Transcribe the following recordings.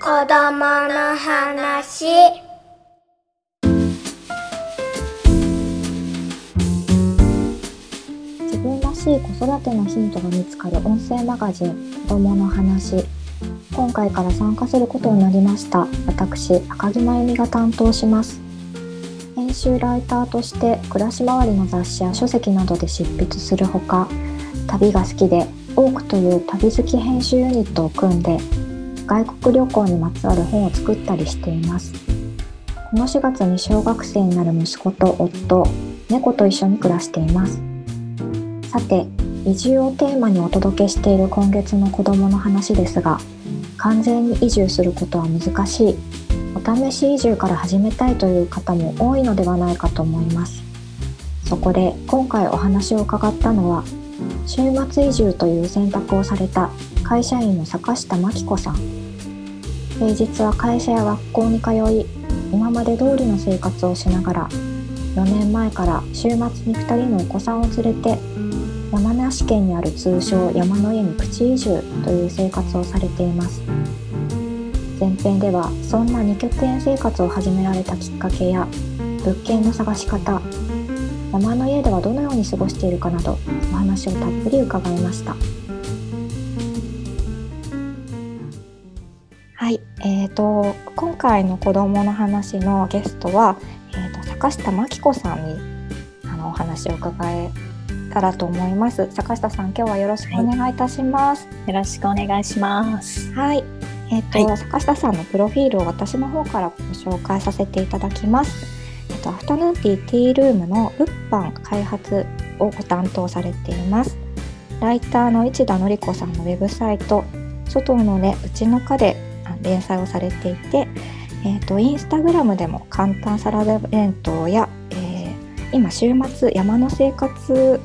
子供の話。自分らしい子育てのヒントが見つかる音声マガジン子供の話。今回から参加することになりました。私赤木真由美が担当します。編集ライターとして暮らし周りの雑誌や書籍などで執筆するほか旅が好きで多くという旅好き編集ユニットを組んで外国旅行にまつわる本を作ったりしています。この4月に小学生になる息子と夫猫と一緒に暮らしています。さて移住をテーマにお届けしている今月の子どもの話ですが完全に移住することは難しい。お試し移住から始めたいという方も多いのではないかと思います。そこで今回お話を伺ったのは週末移住という選択をされた会社員の坂下真紀子さん。平日は会社や学校に通い今まで通りの生活をしながら4年前から週末に2人のお子さんを連れて山梨県にある通称山の家にプチ移住という生活をされています。前編ではそんな二拠点生活を始められたきっかけや物件の探し方山の家ではどのように過ごしているかなどお話をたっぷり伺いました。はい、えーと、今回の子どもの話のゲストは、えーと、坂下真紀子さんにあのお話を伺えたらと思います。坂下さん今日はよろしくお願いいたします、はい、よろしくお願いします。はい。えーと、はい、坂下さんのプロフィールを私の方からご紹介させていただきます。と、アフタヌーンティーティールームの物販開発をご担当されています。ライターの市田典子さんのウェブサイト「外のねうちの課」で連載をされていて、えーと、インスタグラムでも簡単サラダ弁当や、えー、今週末山の生活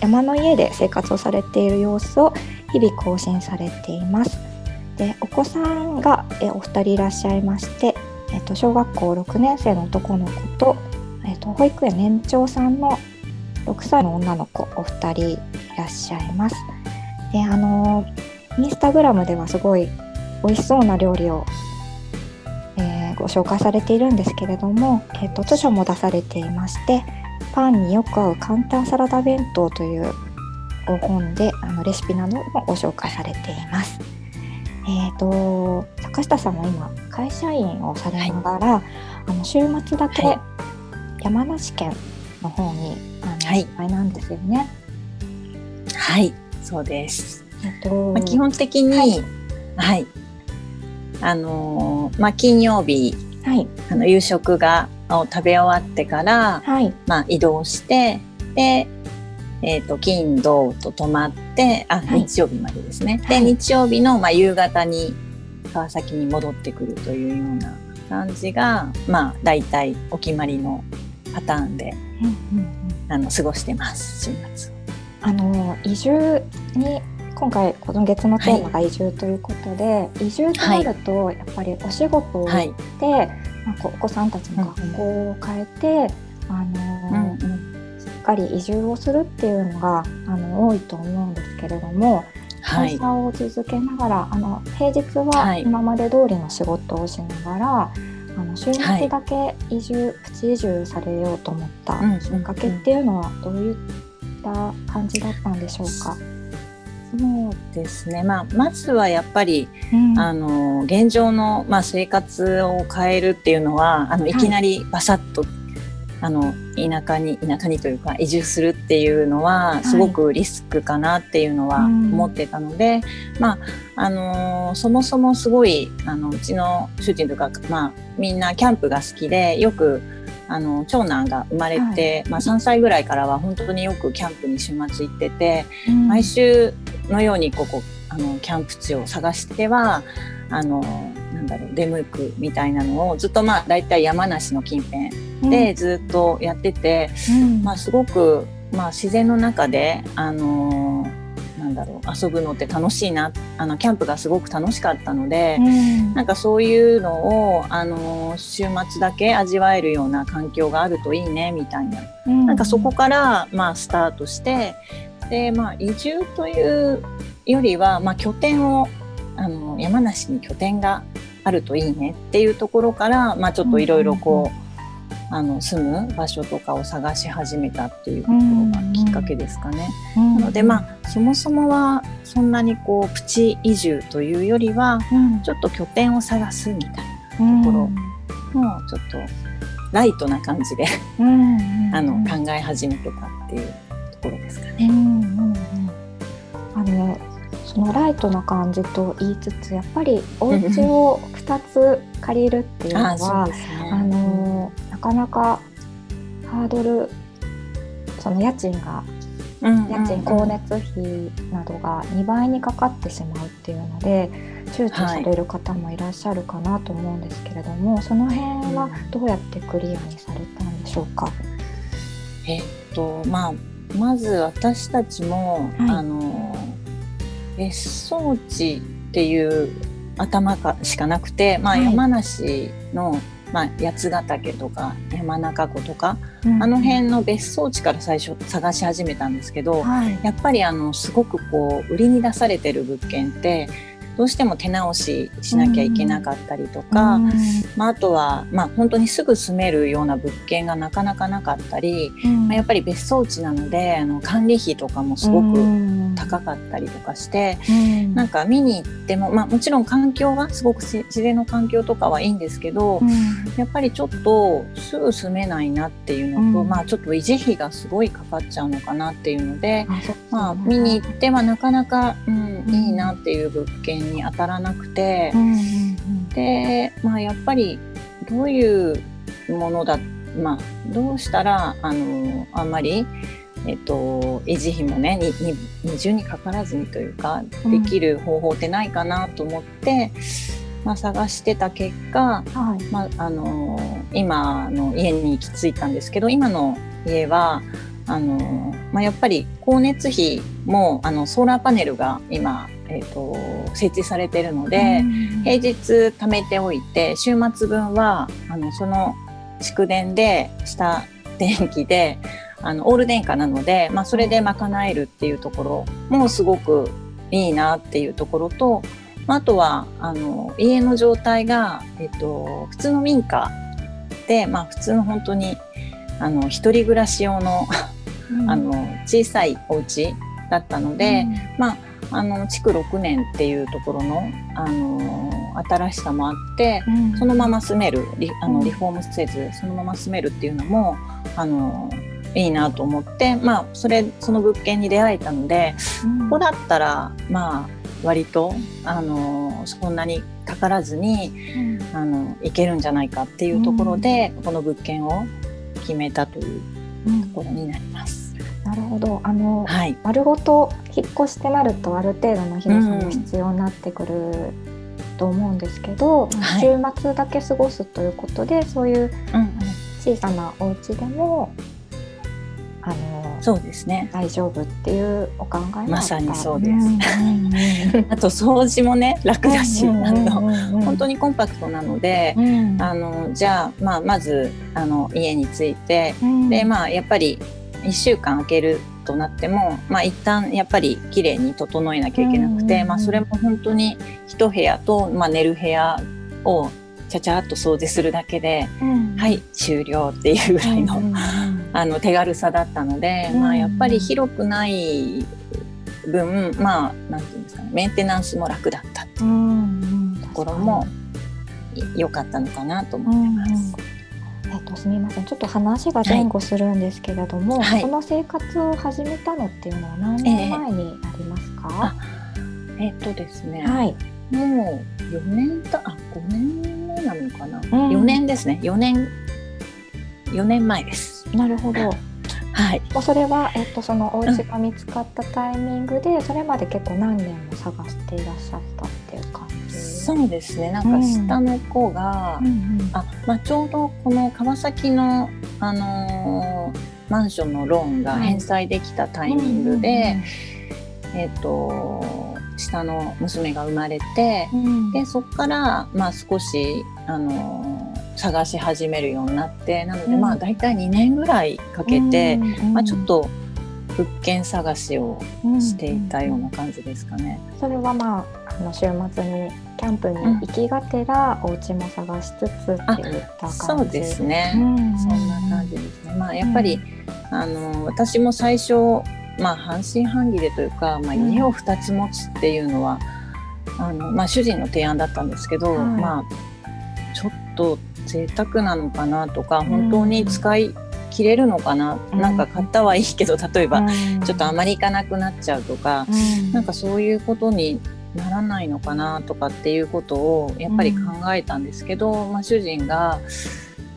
山の家で生活をされている様子を日々更新されています。でお子さんがお二人いらっしゃいまして、と、小学校6年生の男の子と、えっと、保育園年長さんの6歳の女の子お二人いらっしゃいます。であのインスタグラムではすごい美味しそうな料理を、えー、ご紹介されているんですけれども、えっと、図書も出されていまして「パンによく合う簡単サラダ弁当」という本であのレシピなどもご紹介されています。えーと、坂下さんは今会社員をされながら、はい、あの週末だけ山梨県の方に、はい、あの、なんですよね。はい、そうです。えっと、まあ、基本的に、はい、はい、あのまあ金曜日、はい、あの夕食がを食べ終わってから、はい、まあ移動してでえっ、ー、と、金、土と泊まって、あ、はい、日曜日までですね。で、日曜日の、まあ、夕方に川崎に戻ってくるというような感じが、まあ、大体お決まりのパターンで、うんうんうん、あの、過ごしてます、週末。あの、移住に、今回今月のテーマが移住ということで、はい、移住となると、やっぱりお仕事をして、はい、まあ、お子さんたちの学校を変えて、うん、あの、うんうん。かり移住をするっていうのがあの多いと思うんですけれども会社を続けながら、はい、あの平日は今まで通りの仕事をしながら、はい、あの週末だけ移住、はい、プチ移住されようと思ったきっかけっていうのはどういった感じだったんでしょうか、そうですね、まあ、まずはやっぱり、うん、あの現状の、まあ、生活を変えるっていうのはあのいきなりバサッとあの田舎に田舎にというか移住するっていうのはすごくリスクかなっていうのは思ってたので、はいまああのー、そもそもすごいあのうちの主人とか、まあ、みんなキャンプが好きでよくあの長男が生まれて、はい、まあ、3歳ぐらいからは本当によくキャンプに週末行ってて、うん、毎週のようにここあのキャンプ地を探してはあのなんだろう出向くみたいなのをずっとまあ大体山梨の近辺でずっとやってて、うん、まあすごく、まあ、自然の中であのなんだろう遊ぶのって楽しいなあのキャンプがすごく楽しかったので、うん、なんかそういうのをあの週末だけ味わえるような環境があるといいねみたいな、うん、なんかそこからまあスタートしてでまあ移住というよりは、まあ、拠点をあの山梨に拠点があるといいねっていうところから、まあ、ちょっといろいろこう,、あの住む場所とかを探し始めたっていうところがきっかけですかね。なのでまあそもそもはそんなにこうプチ移住というよりはうん。ちょっと拠点を探すみたいうんところなのをちょっとライトな感じでうん。あのうん考え始めてたっていうところですかね。うん。うん。うん。あのそのライトな感じと言いつつやっぱりお家を2つ借りるっていうのは そうですね。あのなかなかハードルその家賃がうんうん家賃光熱費などが2倍にかかってしまうっていうので躊躇される方もいらっしゃるかなと思うんですけれども、その辺はどうやってクリアにされたんでしょうか？えっとまあまず私たちも、はい。あの別荘地っていう頭かしかなくて、まあ、はい。山梨の、まあ、八ヶ岳とか山中湖とか、うん。あの辺の別荘地から最初探し始めたんですけど、はい。やっぱりあのすごくこう売りに出されてる物件ってどうしても手直ししなきゃいけなかったりとか、うん。まあ、あとは、まあ、本当にすぐ住めるような物件がなかなかなかったり、まあ、やっぱり別荘地なのであの管理費とかもすごく高かったりとかして、うん。なんか見に行っても、まあ、もちろん環境はすごくし自然の環境とかはいいんですけど、うん。やっぱりちょっとすぐ住めないなっていうのと、うん。まあ、ちょっと維持費がすごいかかっちゃうのかなっていうので。まあ、見に行ってはなかなか、うん、いいなっていう物件に当たらなくて、うんうんで、まあ、やっぱりどういうものだ、まあ、どうしたらあのあんまり、えっと、維持費もねにに二重にかからずにというかうん。できる方法ってないかなと思って、まあ、探してた結果、うんはい。まあ、あの今の家に行き着いたんですけど今の家はあの、まあ、やっぱり光熱費もあのソーラーパネルが今、えっと設置されてるので。うん平日貯めておいて週末分はあのその蓄電でした電気であのオール電化なので、まあ、それで賄えるっていうところもすごくいいなっていうところと、まああとはあの家の状態が、えっと、普通の民家で、まあ、普通の本当にあの一人暮らし用のあの小さいお家だったので、まあ、あの築6年っていうところの、あの新しさもあってうん。そのまま住めるリあうん。のリフォームせずそのまま住めるっていうのも、あのいいなと思って、まあ、それその物件に出会えたのでうん。ここだったらまあ割と、あのそんなにかからずにうん。あのいけるんじゃないかっていうところで、この物件を決めたといううんところになります。なるほど。あのはい、丸ごと引っ越してなるとある程度の広さも必要になってくると思うんですけど、はい。週末だけ過ごすということでそういううん、小さなお家でもあのそうですね。大丈夫っていうお考えまさにそうです。んうんうん あと掃除もね楽だし、本当にコンパクトなので、うん。あのじゃあ、まあ、まずあの家に着いて、うん。でまあやっぱり1週間空けるとなっても、まあ、一旦やっぱり綺麗に整えなきゃいけなくて、うんうんまあ、それも本当に一部屋と、まあ、寝る部屋をちゃちゃっと掃除するだけで、うん。はい終了っていうぐらいの,、うんうんあの手軽さだったので、うんまあ、やっぱり広くない分まあなんていうんですかねメンテナンスも楽だったっていううんうん。ところも良かったのかなと思ってます。えっと、すみません。ちょっと話が前後するんですけれども、はい。この生活を始めたのっていうのは何年前になりますか、えっとですね、はい、もう4年たあ5年目なのかな、ん。4年ですね。4年4年前です。なるほど。はい。それは、えっと、そのお家が見つかったタイミングで、それまで結構何年も探していらっしゃったそうですね。なんか下の子が、うん。うんあまあ、ちょうどこの川崎の、あのーマンションのローンが返済できたタイミングで、えっ、と下の娘が生まれて、うん。うんでそこから、まあ、少し、あのー探し始めるようになってなので、うん。まあ大体2年ぐらいかけて、うんうん。まあ、ちょっと物件探しをしていたような感じですかね。それはまああの週末にキャンプに行きがてら、お家も探しつつっていった感じ。そうですね。うんそんな感じですね。まあやっぱり、あの私も最初まあ半信半疑でというか、まあ家を二つ持つっていうのは、あのまあ主人の提案だったんですけど、はいまあちょっと贅沢なのかなとか、本当に使い切れるのかな、うんなんか買ったはいいけど例えば、うんちょっとあまり行かなくなっちゃうとか、うんなんかそういうことにならないのかなとかっていうことをやっぱり考えたんですけど、まあ、主人が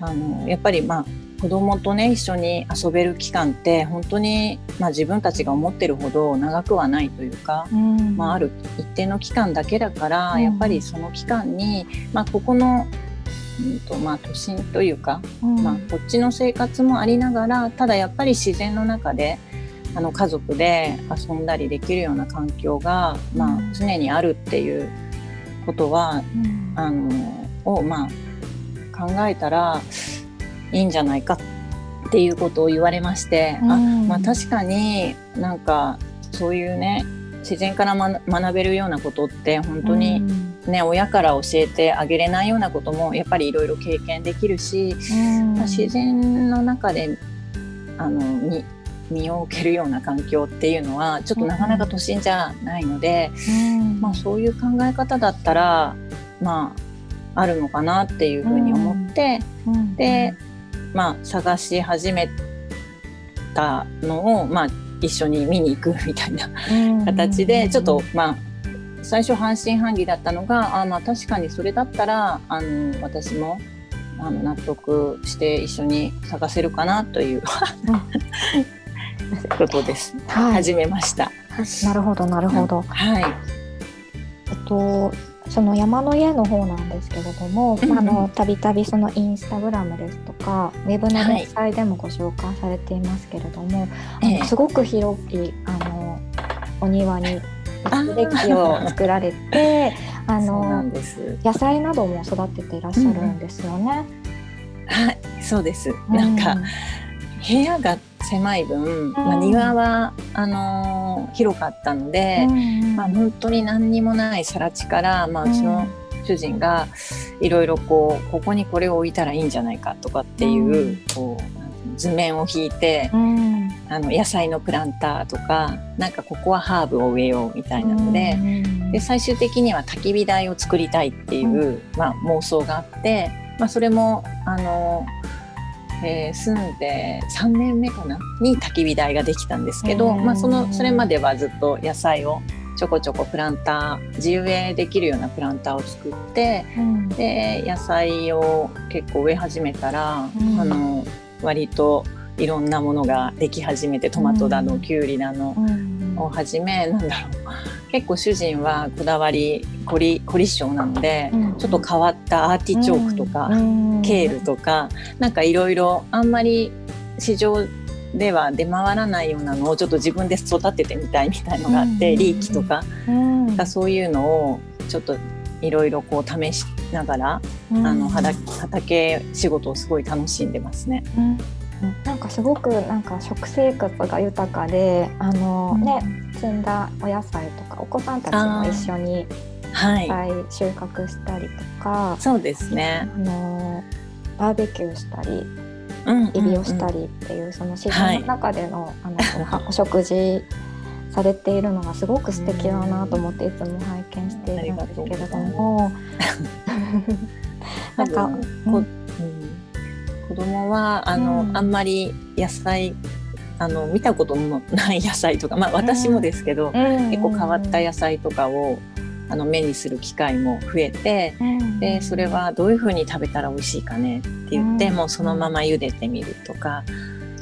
あのやっぱりまあ子供とね一緒に遊べる期間って本当に、まあ、自分たちが思ってるほど長くはないというか、うん。まあ、ある一定の期間だけだから、うん。やっぱりその期間に、まあ、ここの、うんとまあ、都心というか、うん。まあ、こっちの生活もありながらただやっぱり自然の中であの家族で遊んだりできるような環境が、まあうん、常にあるっていうことはうん。あのを、まあ、考えたらいいんじゃないかっていうことを言われまして、あうん。まあ、確かになんかそういうね自然から学学べるようなことって本当に、ね親から教えてあげれないようなこともやっぱりいろいろ経験できるし、うん。まあ自然の中であの身身を置けるような環境っていうのはちょっとなかなか都心じゃないので、うん。まあ、そういう考え方だったらまああるのかなっていうふうに思って、うん。で、まあ、探し始めたのを、まあ、一緒に見に行くみたいな形でちょっとまあ最初半信半疑だったのがあまあ確かにそれだったらあの私もあの納得して一緒に探せるかなということです。はい始めました。なるほどなるほど、はい。えっとその山の家の方なんですけれども、うんうんまああのたびたびそのインスタグラムですとかウェブの連載でもご紹介されていますけれども、あのええすごく広いあのお庭にデッキを作られて あの。野菜なども育てていらっしゃるんですよね。はい、そうです。なんか、部屋が狭い分、まあ、庭はあのー広かったので、うんまあ、本当に何にもない更地から、まあ、うちの主人がいろいろこうここにこれを置いたらいいんじゃないかとかっていう,、うん。こう図面を引いてうん。あの野菜のプランターとかなんかここはハーブを植えようみたいなので。で最終的には焚き火台を作りたいっていう、まあ、妄想があって、まあ、それもあの、えー住んで3年目かな？に焚き火台ができたんですけど、うん。まあ、そのそれまではずっと野菜をちょこちょこプランター自由植えできるようなプランターを作ってうん。で野菜を結構植え始めたら、うん。あの割といろんなものができ始めてトマトだの、うん。きゅうりだの、うん。をはじめなんだろう結構主人はこだわり凝り凝り性なので、うん。ちょっと変わったアーティチョークとか、うん。ケールとかなんかいろいろあんまり市場では出回らないようなのをちょっと自分で育ててみたいみたいのがあって、うん。リーキとかうん。そういうのをちょっといろいろこう試しながら、うん。あの畑畑仕事をすごい楽しんでますね。うんなんかすごくなんか食生活が豊かであの、ね摘んだお野菜とかお子さんたちも一緒にはい、野菜収穫したりとか、そうですね。あのバーベキューしたりうんエビをしたり、りっていう、その自然の中での,、あのお お食事されているのがすごく素敵だなと思っていつも拝見しているんですけれども。なんか、うん子供はあの、うん。あんまり野菜あの見たことのない野菜とか、まあ、私もですけど、結構変わった野菜とかをあの目にする機会も増えてでそれはどういうふうに食べたら美味しいかねって言って、うん。もうそのまま茹でてみるとか、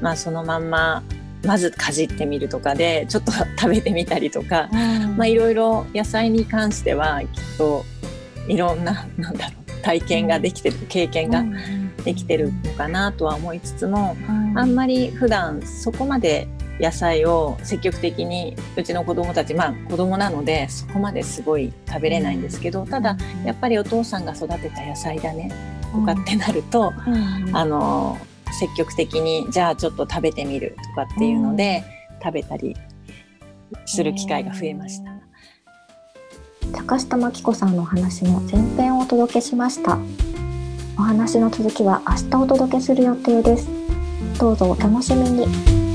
まあ、そのまんままずかじってみるとかでちょっと食べてみたりとか、まあ、いろいろ野菜に関してはきっといろんななんだろう体験ができてる経験ができてるのかなとは思いつつも、あんまり普段そこまで野菜を積極的にうちの子供たちまあ子供なのでそこまですごい食べれないんですけどただやっぱりお父さんが育てた野菜だねとかってなると、あの積極的にじゃあちょっと食べてみるとかっていうので、食べたりする機会が増えました。坂下真紀子さんのお話の前編をお届けしましたお話の続きは明日お届けする予定です。どうぞお楽しみに。